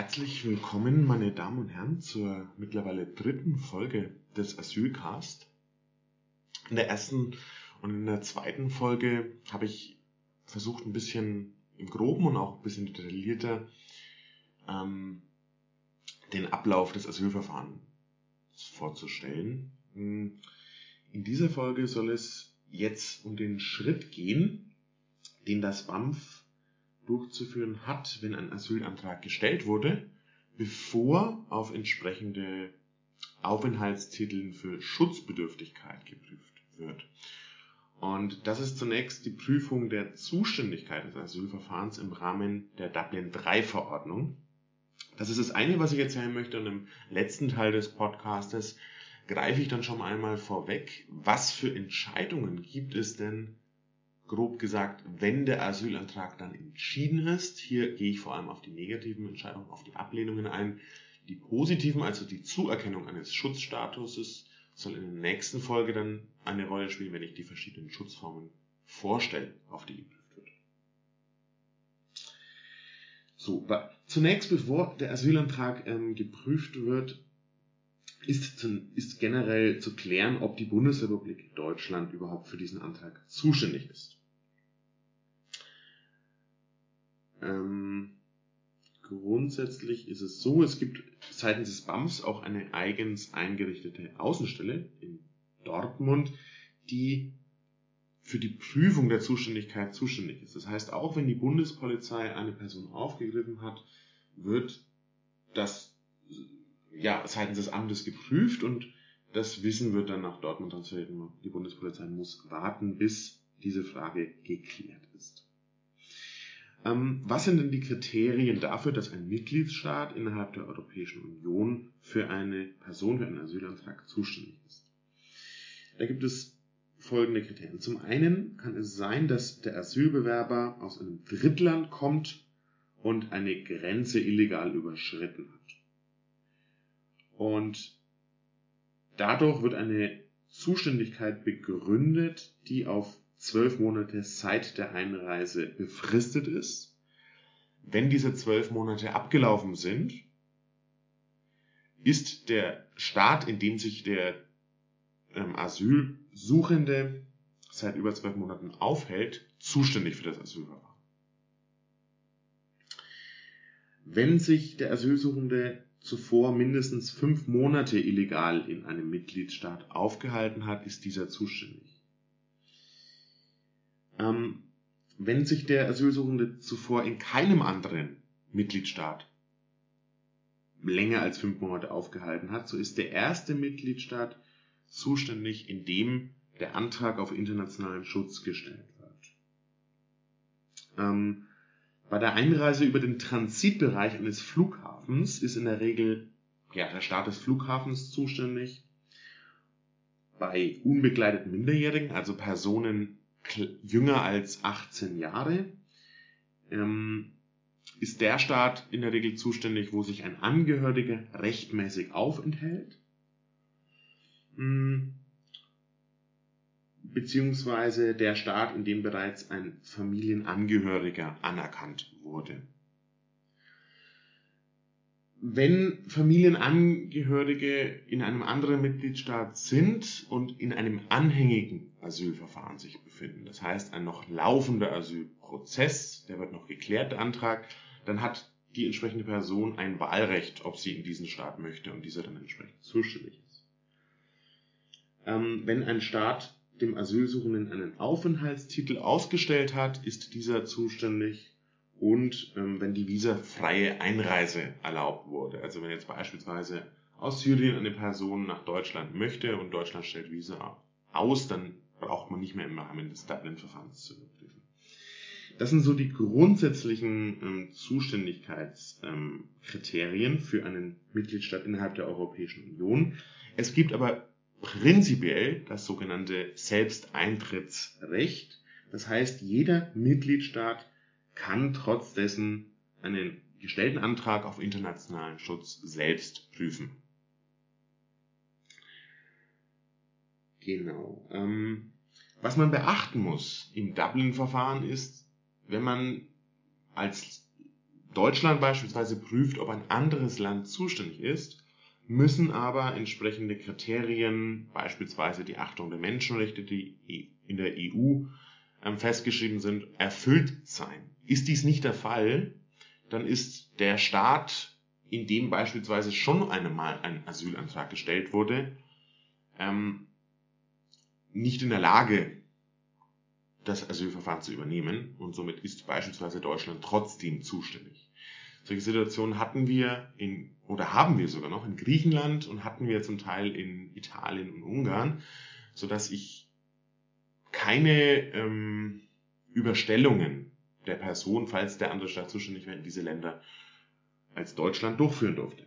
Herzlich willkommen, meine Damen und Herren, zur mittlerweile dritten Folge des Asylcast. In der ersten und in der zweiten Folge habe ich versucht, ein bisschen im Groben und auch ein bisschen detaillierter ähm, den Ablauf des Asylverfahrens vorzustellen. In dieser Folge soll es jetzt um den Schritt gehen, den das BAMF durchzuführen hat, wenn ein Asylantrag gestellt wurde, bevor auf entsprechende Aufenthaltstitel für Schutzbedürftigkeit geprüft wird. Und das ist zunächst die Prüfung der Zuständigkeit des Asylverfahrens im Rahmen der Dublin III Verordnung. Das ist das eine, was ich erzählen möchte. Und im letzten Teil des Podcastes greife ich dann schon einmal vorweg, was für Entscheidungen gibt es denn grob gesagt, wenn der Asylantrag dann entschieden ist, hier gehe ich vor allem auf die negativen Entscheidungen, auf die Ablehnungen ein. Die positiven, also die Zuerkennung eines Schutzstatuses, soll in der nächsten Folge dann eine Rolle spielen, wenn ich die verschiedenen Schutzformen vorstelle, auf die geprüft wird. So, zunächst bevor der Asylantrag ähm, geprüft wird, ist, ist generell zu klären, ob die Bundesrepublik Deutschland überhaupt für diesen Antrag zuständig ist. Ähm, grundsätzlich ist es so, es gibt seitens des BAMS auch eine eigens eingerichtete Außenstelle in Dortmund, die für die Prüfung der Zuständigkeit zuständig ist. Das heißt, auch wenn die Bundespolizei eine Person aufgegriffen hat, wird das ja seitens des Amtes geprüft und das Wissen wird dann nach Dortmund transferiert. Die Bundespolizei muss warten, bis diese Frage geklärt ist. Ähm, was sind denn die Kriterien dafür, dass ein Mitgliedsstaat innerhalb der Europäischen Union für eine Person, für einen Asylantrag zuständig ist? Da gibt es folgende Kriterien. Zum einen kann es sein, dass der Asylbewerber aus einem Drittland kommt und eine Grenze illegal überschritten hat. Und dadurch wird eine Zuständigkeit begründet, die auf zwölf Monate seit der Einreise befristet ist. Wenn diese zwölf Monate abgelaufen sind, ist der Staat, in dem sich der ähm, Asylsuchende seit über zwölf Monaten aufhält, zuständig für das Asylverfahren. Wenn sich der Asylsuchende zuvor mindestens fünf Monate illegal in einem Mitgliedstaat aufgehalten hat, ist dieser zuständig. Ähm, wenn sich der Asylsuchende zuvor in keinem anderen Mitgliedstaat länger als fünf Monate aufgehalten hat, so ist der erste Mitgliedstaat zuständig, in dem der Antrag auf internationalen Schutz gestellt wird. Ähm, bei der Einreise über den Transitbereich eines Flughafens ist in der Regel ja, der Staat des Flughafens zuständig. Bei unbegleiteten Minderjährigen, also Personen jünger als 18 Jahre, ähm, ist der Staat in der Regel zuständig, wo sich ein Angehöriger rechtmäßig aufenthält, hm, beziehungsweise der Staat, in dem bereits ein Familienangehöriger anerkannt wurde wenn Familienangehörige in einem anderen Mitgliedstaat sind und in einem anhängigen Asylverfahren sich befinden, das heißt ein noch laufender Asylprozess, der wird noch geklärt, der Antrag, dann hat die entsprechende Person ein Wahlrecht, ob sie in diesen Staat möchte und dieser dann entsprechend zuständig ist. Ähm, wenn ein Staat dem Asylsuchenden einen Aufenthaltstitel ausgestellt hat, ist dieser zuständig und ähm, wenn die visafreie Einreise erlaubt wurde. Also wenn jetzt beispielsweise aus Syrien eine Person nach Deutschland möchte und Deutschland stellt Visa aus, dann braucht man nicht mehr im Rahmen des Dublin-Verfahrens zu überprüfen. Das sind so die grundsätzlichen ähm, Zuständigkeitskriterien ähm, für einen Mitgliedstaat innerhalb der Europäischen Union. Es gibt aber prinzipiell das sogenannte Selbsteintrittsrecht. Das heißt, jeder Mitgliedstaat kann trotz dessen einen gestellten Antrag auf internationalen Schutz selbst prüfen. Genau. Ähm, was man beachten muss im Dublin-Verfahren ist, wenn man als Deutschland beispielsweise prüft, ob ein anderes Land zuständig ist, müssen aber entsprechende Kriterien, beispielsweise die Achtung der Menschenrechte, die in der EU ähm, festgeschrieben sind, erfüllt sein. Ist dies nicht der Fall, dann ist der Staat, in dem beispielsweise schon einmal ein Asylantrag gestellt wurde, ähm, nicht in der Lage, das Asylverfahren zu übernehmen und somit ist beispielsweise Deutschland trotzdem zuständig. Solche Situationen hatten wir in oder haben wir sogar noch in Griechenland und hatten wir zum Teil in Italien und Ungarn, so dass ich keine ähm, Überstellungen der Person, falls der andere Staat zuständig wäre, in diese Länder als Deutschland durchführen durfte.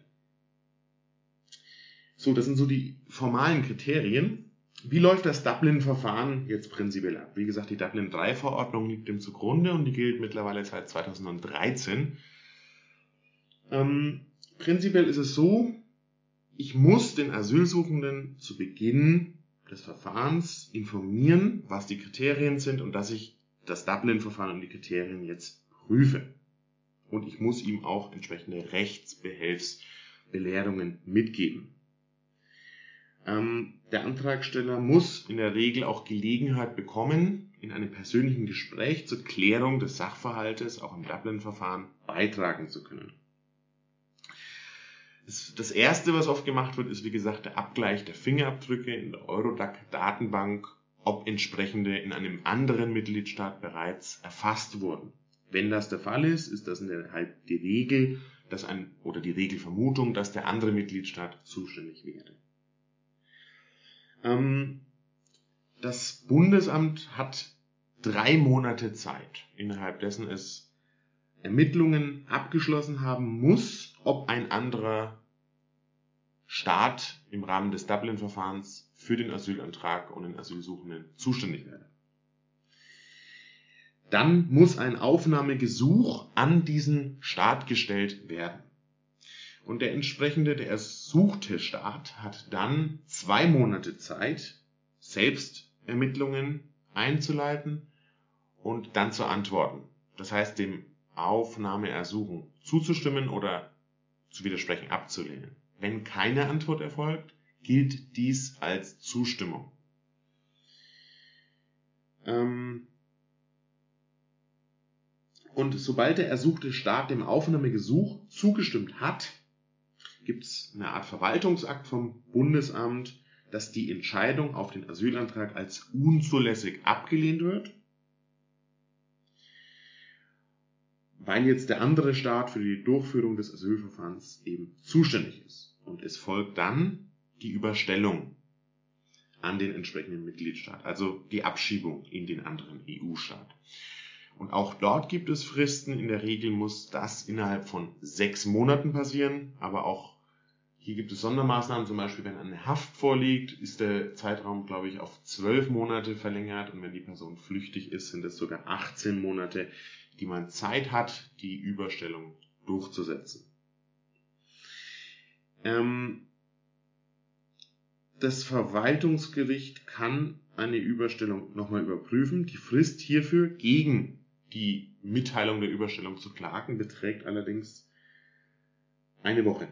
So, das sind so die formalen Kriterien. Wie läuft das Dublin-Verfahren jetzt prinzipiell ab? Wie gesagt, die Dublin-3-Verordnung liegt dem zugrunde und die gilt mittlerweile seit 2013. Ähm, prinzipiell ist es so, ich muss den Asylsuchenden zu Beginn des Verfahrens informieren, was die Kriterien sind und dass ich das Dublin-Verfahren und die Kriterien jetzt prüfe. Und ich muss ihm auch entsprechende Rechtsbehelfsbelehrungen mitgeben. Ähm, der Antragsteller muss in der Regel auch Gelegenheit bekommen, in einem persönlichen Gespräch zur Klärung des Sachverhaltes, auch im Dublin-Verfahren, beitragen zu können. Das erste, was oft gemacht wird, ist wie gesagt der Abgleich der Fingerabdrücke in der Eurodac-Datenbank, ob entsprechende in einem anderen Mitgliedstaat bereits erfasst wurden. Wenn das der Fall ist, ist das halt die Regel, dass ein, oder die Regelvermutung, dass der andere Mitgliedstaat zuständig wäre. Ähm, das Bundesamt hat drei Monate Zeit, innerhalb dessen es Ermittlungen abgeschlossen haben muss, ob ein anderer Staat im Rahmen des Dublin-Verfahrens für den Asylantrag und den Asylsuchenden zuständig wäre. Dann muss ein Aufnahmegesuch an diesen Staat gestellt werden. Und der entsprechende, der ersuchte Staat hat dann zwei Monate Zeit, selbst Ermittlungen einzuleiten und dann zu antworten. Das heißt, dem Aufnahmeersuchen zuzustimmen oder zu widersprechen, abzulehnen. Wenn keine Antwort erfolgt, gilt dies als Zustimmung. Ähm und sobald der ersuchte Staat dem Aufnahmegesuch zugestimmt hat, gibt es eine Art Verwaltungsakt vom Bundesamt, dass die Entscheidung auf den Asylantrag als unzulässig abgelehnt wird, weil jetzt der andere Staat für die Durchführung des Asylverfahrens eben zuständig ist. Und es folgt dann die Überstellung an den entsprechenden Mitgliedstaat, also die Abschiebung in den anderen EU-Staat. Und auch dort gibt es Fristen. In der Regel muss das innerhalb von sechs Monaten passieren, aber auch hier gibt es Sondermaßnahmen, zum Beispiel wenn eine Haft vorliegt, ist der Zeitraum, glaube ich, auf zwölf Monate verlängert und wenn die Person flüchtig ist, sind es sogar 18 Monate, die man Zeit hat, die Überstellung durchzusetzen. Ähm, das Verwaltungsgericht kann eine Überstellung nochmal überprüfen. Die Frist hierfür gegen die Mitteilung der Überstellung zu klagen beträgt allerdings eine Woche.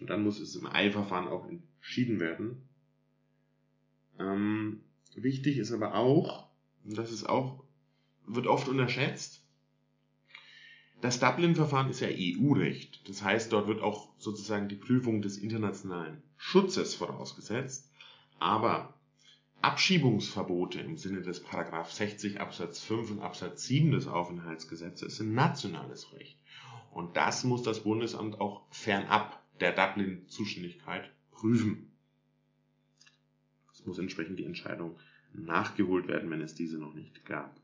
Und dann muss es im Eilverfahren auch entschieden werden. Ähm, wichtig ist aber auch, und das ist auch, wird oft unterschätzt, das Dublin-Verfahren ist ja EU-Recht. Das heißt, dort wird auch sozusagen die Prüfung des internationalen Schutzes vorausgesetzt. Aber Abschiebungsverbote im Sinne des Paragraph 60 Absatz 5 und Absatz 7 des Aufenthaltsgesetzes sind nationales Recht. Und das muss das Bundesamt auch fernab der Dublin-Zuständigkeit prüfen. Es muss entsprechend die Entscheidung nachgeholt werden, wenn es diese noch nicht gab.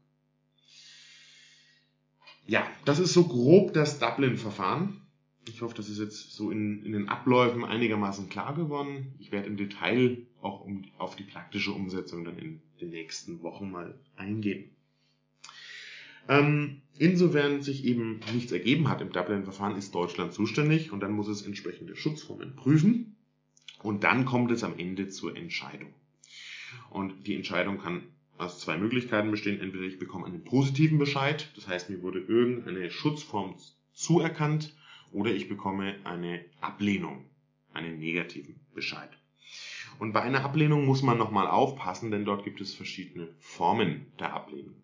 Ja, das ist so grob das Dublin-Verfahren. Ich hoffe, das ist jetzt so in, in den Abläufen einigermaßen klar geworden. Ich werde im Detail auch um, auf die praktische Umsetzung dann in den nächsten Wochen mal eingehen. Ähm, insofern sich eben nichts ergeben hat im Dublin-Verfahren, ist Deutschland zuständig und dann muss es entsprechende Schutzformen prüfen und dann kommt es am Ende zur Entscheidung. Und die Entscheidung kann also zwei Möglichkeiten bestehen. Entweder ich bekomme einen positiven Bescheid, das heißt, mir wurde irgendeine Schutzform zuerkannt, oder ich bekomme eine Ablehnung, einen negativen Bescheid. Und bei einer Ablehnung muss man nochmal aufpassen, denn dort gibt es verschiedene Formen der Ablehnung.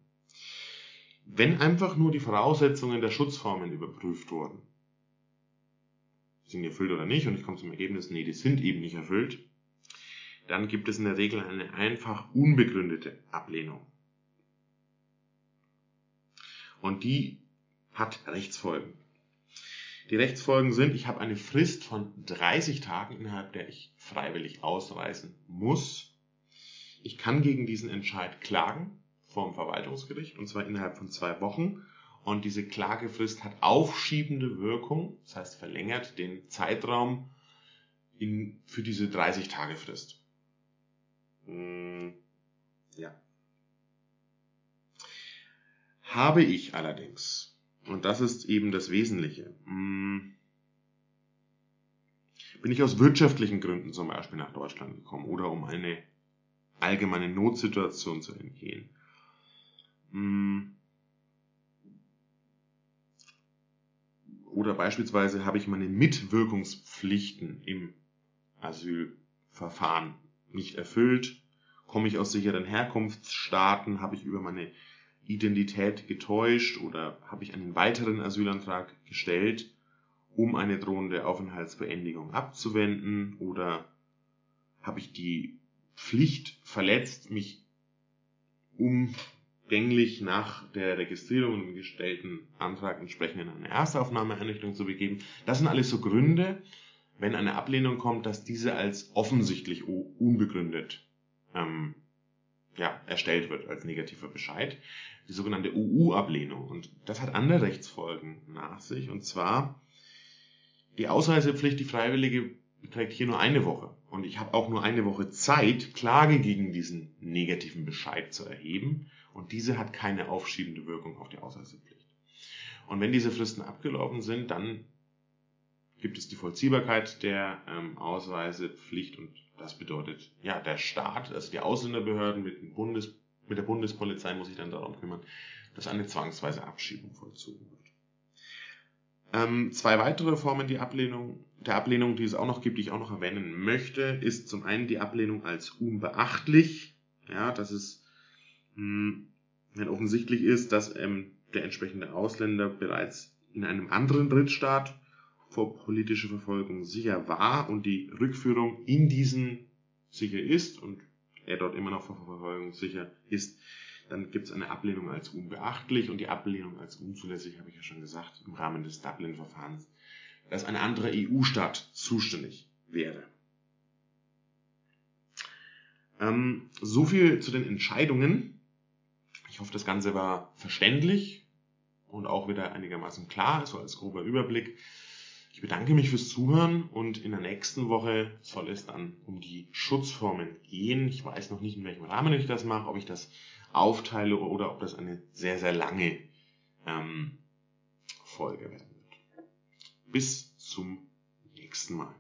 Wenn einfach nur die Voraussetzungen der Schutzformen überprüft wurden, sind die erfüllt oder nicht, und ich komme zum Ergebnis, nee, die sind eben nicht erfüllt, dann gibt es in der Regel eine einfach unbegründete Ablehnung. Und die hat Rechtsfolgen. Die Rechtsfolgen sind, ich habe eine Frist von 30 Tagen, innerhalb der ich freiwillig ausreisen muss. Ich kann gegen diesen Entscheid klagen vom Verwaltungsgericht und zwar innerhalb von zwei Wochen. Und diese Klagefrist hat aufschiebende Wirkung, das heißt verlängert den Zeitraum in, für diese 30 Tage Frist. Hm, ja. Habe ich allerdings, und das ist eben das Wesentliche, hm, bin ich aus wirtschaftlichen Gründen zum Beispiel nach Deutschland gekommen oder um eine allgemeine Notsituation zu entgehen. Hm, oder beispielsweise habe ich meine Mitwirkungspflichten im Asylverfahren nicht erfüllt? Komme ich aus sicheren Herkunftsstaaten? Habe ich über meine Identität getäuscht oder habe ich einen weiteren Asylantrag gestellt, um eine drohende Aufenthaltsbeendigung abzuwenden oder habe ich die Pflicht verletzt, mich umgänglich nach der Registrierung und gestellten Antrag entsprechend in eine Erstaufnahmeeinrichtung zu begeben. Das sind alles so Gründe, wenn eine Ablehnung kommt, dass diese als offensichtlich unbegründet ähm, ja, erstellt wird als negativer Bescheid. Die sogenannte UU-Ablehnung. Und das hat andere Rechtsfolgen nach sich. Und zwar die Ausreisepflicht, die freiwillige, beträgt hier nur eine Woche. Und ich habe auch nur eine Woche Zeit, Klage gegen diesen negativen Bescheid zu erheben. Und diese hat keine aufschiebende Wirkung auf die Ausreisepflicht. Und wenn diese Fristen abgelaufen sind, dann gibt es die Vollziehbarkeit der ähm, Ausreisepflicht und das bedeutet, ja, der Staat, also die Ausländerbehörden mit, dem Bundes, mit der Bundespolizei muss sich dann darum kümmern, dass eine zwangsweise Abschiebung vollzogen wird. Ähm, zwei weitere Formen die Ablehnung, der Ablehnung, die es auch noch gibt, die ich auch noch erwähnen möchte, ist zum einen die Ablehnung als unbeachtlich. Ja, dass es mh, hm, wenn offensichtlich ist, dass ähm, der entsprechende Ausländer bereits in einem anderen Drittstaat vor politischer Verfolgung sicher war und die Rückführung in diesen sicher ist und er dort immer noch vor Verfolgung sicher ist, dann gibt es eine Ablehnung als unbeachtlich und die Ablehnung als unzulässig, habe ich ja schon gesagt, im Rahmen des Dublin-Verfahrens, dass ein anderer EU-Staat zuständig wäre. Ähm, so viel zu den Entscheidungen. Ich hoffe, das Ganze war verständlich und auch wieder einigermaßen klar, so als grober Überblick. Ich bedanke mich fürs Zuhören und in der nächsten Woche soll es dann um die Schutzformen gehen. Ich weiß noch nicht, in welchem Rahmen ich das mache, ob ich das aufteile oder ob das eine sehr, sehr lange ähm, Folge werden wird. Bis zum nächsten Mal.